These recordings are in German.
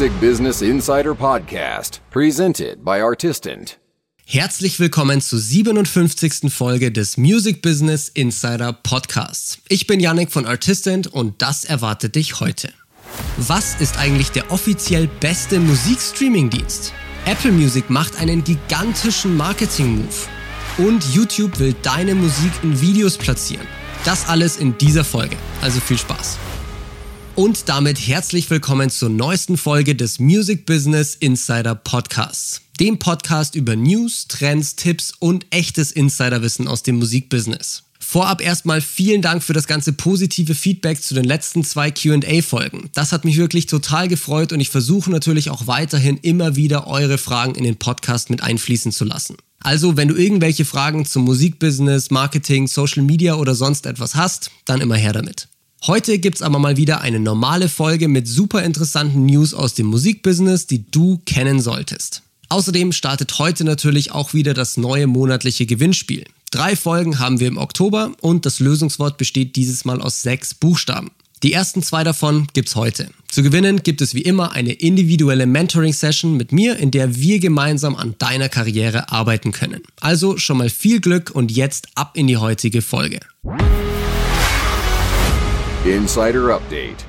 Music Business Insider Podcast, presented by Artistant. Herzlich willkommen zur 57. Folge des Music Business Insider Podcasts. Ich bin Yannick von Artistant und das erwartet dich heute. Was ist eigentlich der offiziell beste Musikstreaming-Dienst? Apple Music macht einen gigantischen Marketing-Move. Und YouTube will deine Musik in Videos platzieren. Das alles in dieser Folge. Also viel Spaß. Und damit herzlich willkommen zur neuesten Folge des Music Business Insider Podcasts. Dem Podcast über News, Trends, Tipps und echtes Insiderwissen aus dem Musikbusiness. Vorab erstmal vielen Dank für das ganze positive Feedback zu den letzten zwei QA-Folgen. Das hat mich wirklich total gefreut und ich versuche natürlich auch weiterhin immer wieder eure Fragen in den Podcast mit einfließen zu lassen. Also, wenn du irgendwelche Fragen zum Musikbusiness, Marketing, Social Media oder sonst etwas hast, dann immer her damit. Heute gibt's aber mal wieder eine normale Folge mit super interessanten News aus dem Musikbusiness, die du kennen solltest. Außerdem startet heute natürlich auch wieder das neue monatliche Gewinnspiel. Drei Folgen haben wir im Oktober und das Lösungswort besteht dieses Mal aus sechs Buchstaben. Die ersten zwei davon gibt's heute. Zu gewinnen gibt es wie immer eine individuelle Mentoring-Session mit mir, in der wir gemeinsam an deiner Karriere arbeiten können. Also schon mal viel Glück und jetzt ab in die heutige Folge. Insider Update.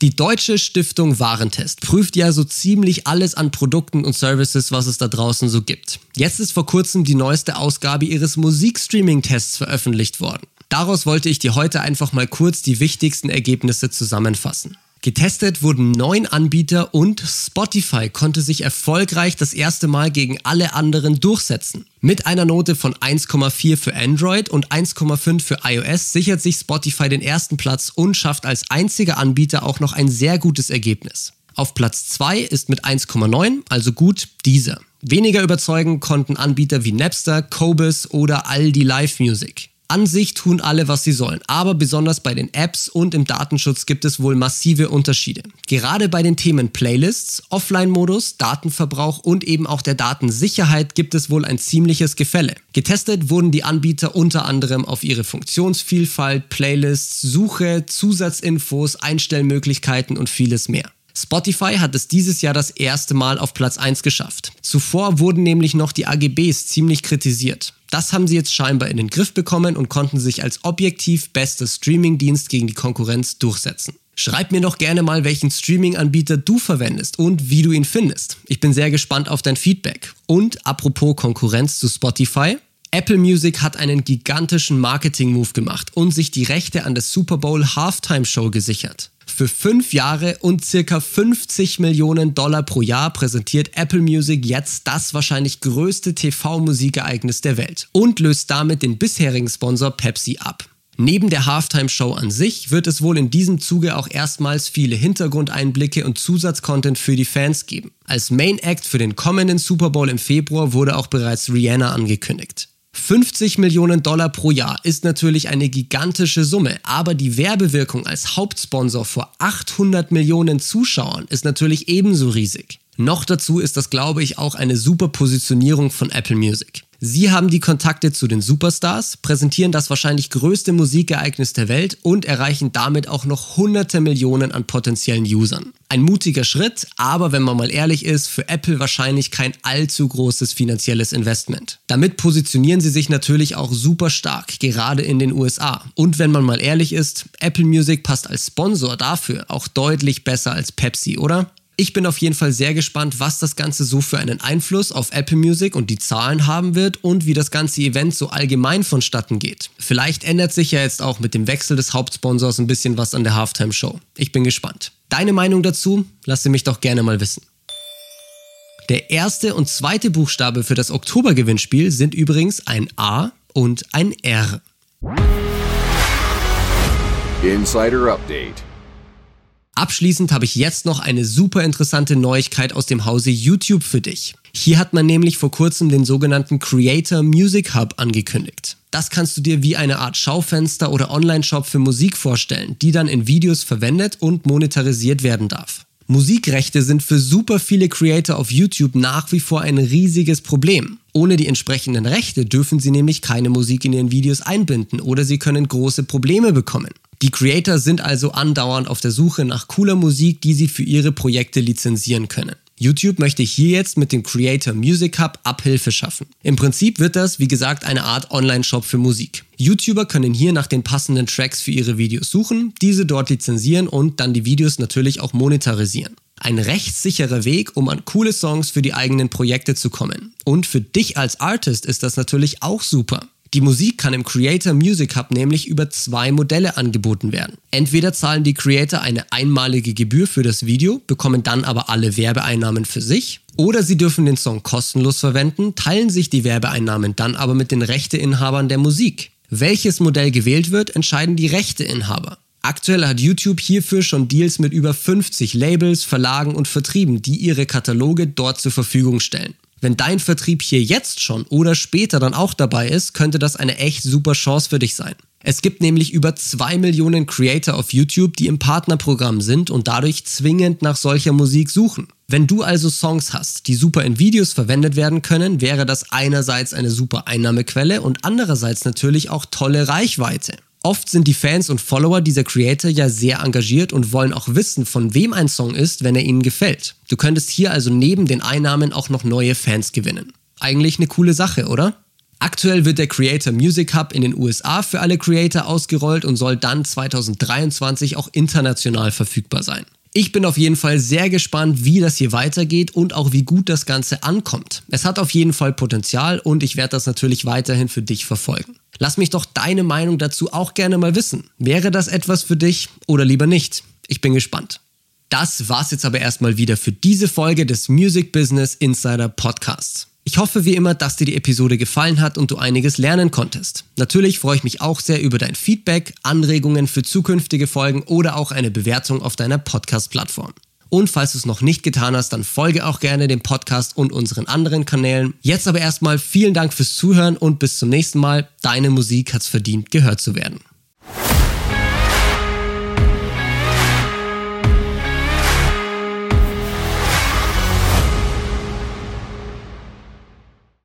Die deutsche Stiftung Warentest prüft ja so ziemlich alles an Produkten und Services, was es da draußen so gibt. Jetzt ist vor kurzem die neueste Ausgabe ihres Musikstreaming-Tests veröffentlicht worden. Daraus wollte ich dir heute einfach mal kurz die wichtigsten Ergebnisse zusammenfassen. Getestet wurden neun Anbieter und Spotify konnte sich erfolgreich das erste Mal gegen alle anderen durchsetzen. Mit einer Note von 1,4 für Android und 1,5 für iOS sichert sich Spotify den ersten Platz und schafft als einziger Anbieter auch noch ein sehr gutes Ergebnis. Auf Platz 2 ist mit 1,9, also gut, dieser. Weniger überzeugen konnten Anbieter wie Napster, Cobus oder Aldi Live Music. An sich tun alle, was sie sollen, aber besonders bei den Apps und im Datenschutz gibt es wohl massive Unterschiede. Gerade bei den Themen Playlists, Offline-Modus, Datenverbrauch und eben auch der Datensicherheit gibt es wohl ein ziemliches Gefälle. Getestet wurden die Anbieter unter anderem auf ihre Funktionsvielfalt, Playlists, Suche, Zusatzinfos, Einstellmöglichkeiten und vieles mehr. Spotify hat es dieses Jahr das erste Mal auf Platz 1 geschafft. Zuvor wurden nämlich noch die AGBs ziemlich kritisiert. Das haben sie jetzt scheinbar in den Griff bekommen und konnten sich als objektiv bester Streamingdienst gegen die Konkurrenz durchsetzen. Schreib mir doch gerne mal, welchen Streaming-Anbieter du verwendest und wie du ihn findest. Ich bin sehr gespannt auf dein Feedback. Und apropos Konkurrenz zu Spotify, Apple Music hat einen gigantischen Marketing-Move gemacht und sich die Rechte an der Super Bowl Halftime Show gesichert. Für fünf Jahre und circa 50 Millionen Dollar pro Jahr präsentiert Apple Music jetzt das wahrscheinlich größte TV-Musikereignis der Welt und löst damit den bisherigen Sponsor Pepsi ab. Neben der Halftime-Show an sich wird es wohl in diesem Zuge auch erstmals viele Hintergrundeinblicke und Zusatzcontent für die Fans geben. Als Main Act für den kommenden Super Bowl im Februar wurde auch bereits Rihanna angekündigt. 50 Millionen Dollar pro Jahr ist natürlich eine gigantische Summe, aber die Werbewirkung als Hauptsponsor vor 800 Millionen Zuschauern ist natürlich ebenso riesig. Noch dazu ist das, glaube ich, auch eine super Positionierung von Apple Music. Sie haben die Kontakte zu den Superstars, präsentieren das wahrscheinlich größte Musikereignis der Welt und erreichen damit auch noch hunderte Millionen an potenziellen Usern. Ein mutiger Schritt, aber wenn man mal ehrlich ist, für Apple wahrscheinlich kein allzu großes finanzielles Investment. Damit positionieren sie sich natürlich auch super stark, gerade in den USA. Und wenn man mal ehrlich ist, Apple Music passt als Sponsor dafür auch deutlich besser als Pepsi, oder? Ich bin auf jeden Fall sehr gespannt, was das Ganze so für einen Einfluss auf Apple Music und die Zahlen haben wird und wie das ganze Event so allgemein vonstatten geht. Vielleicht ändert sich ja jetzt auch mit dem Wechsel des Hauptsponsors ein bisschen was an der Halftime Show. Ich bin gespannt. Deine Meinung dazu? Lass sie mich doch gerne mal wissen. Der erste und zweite Buchstabe für das Oktober-Gewinnspiel sind übrigens ein A und ein R. Insider Update. Abschließend habe ich jetzt noch eine super interessante Neuigkeit aus dem Hause YouTube für dich. Hier hat man nämlich vor kurzem den sogenannten Creator Music Hub angekündigt. Das kannst du dir wie eine Art Schaufenster oder Online-Shop für Musik vorstellen, die dann in Videos verwendet und monetarisiert werden darf. Musikrechte sind für super viele Creator auf YouTube nach wie vor ein riesiges Problem. Ohne die entsprechenden Rechte dürfen sie nämlich keine Musik in ihren Videos einbinden oder sie können große Probleme bekommen. Die Creator sind also andauernd auf der Suche nach cooler Musik, die sie für ihre Projekte lizenzieren können. YouTube möchte hier jetzt mit dem Creator Music Hub Abhilfe schaffen. Im Prinzip wird das, wie gesagt, eine Art Online-Shop für Musik. YouTuber können hier nach den passenden Tracks für ihre Videos suchen, diese dort lizenzieren und dann die Videos natürlich auch monetarisieren. Ein rechtssicherer Weg, um an coole Songs für die eigenen Projekte zu kommen. Und für dich als Artist ist das natürlich auch super. Die Musik kann im Creator Music Hub nämlich über zwei Modelle angeboten werden. Entweder zahlen die Creator eine einmalige Gebühr für das Video, bekommen dann aber alle Werbeeinnahmen für sich, oder sie dürfen den Song kostenlos verwenden, teilen sich die Werbeeinnahmen dann aber mit den Rechteinhabern der Musik. Welches Modell gewählt wird, entscheiden die Rechteinhaber. Aktuell hat YouTube hierfür schon Deals mit über 50 Labels, Verlagen und Vertrieben, die ihre Kataloge dort zur Verfügung stellen. Wenn dein Vertrieb hier jetzt schon oder später dann auch dabei ist, könnte das eine echt super Chance für dich sein. Es gibt nämlich über zwei Millionen Creator auf YouTube, die im Partnerprogramm sind und dadurch zwingend nach solcher Musik suchen. Wenn du also Songs hast, die super in Videos verwendet werden können, wäre das einerseits eine super Einnahmequelle und andererseits natürlich auch tolle Reichweite. Oft sind die Fans und Follower dieser Creator ja sehr engagiert und wollen auch wissen, von wem ein Song ist, wenn er ihnen gefällt. Du könntest hier also neben den Einnahmen auch noch neue Fans gewinnen. Eigentlich eine coole Sache, oder? Aktuell wird der Creator Music Hub in den USA für alle Creator ausgerollt und soll dann 2023 auch international verfügbar sein. Ich bin auf jeden Fall sehr gespannt, wie das hier weitergeht und auch wie gut das Ganze ankommt. Es hat auf jeden Fall Potenzial und ich werde das natürlich weiterhin für dich verfolgen. Lass mich doch deine Meinung dazu auch gerne mal wissen. Wäre das etwas für dich oder lieber nicht? Ich bin gespannt. Das war's jetzt aber erstmal wieder für diese Folge des Music Business Insider Podcasts. Ich hoffe wie immer, dass dir die Episode gefallen hat und du einiges lernen konntest. Natürlich freue ich mich auch sehr über dein Feedback, Anregungen für zukünftige Folgen oder auch eine Bewertung auf deiner Podcast-Plattform. Und falls du es noch nicht getan hast, dann folge auch gerne dem Podcast und unseren anderen Kanälen. Jetzt aber erstmal vielen Dank fürs Zuhören und bis zum nächsten Mal. Deine Musik hat's verdient, gehört zu werden.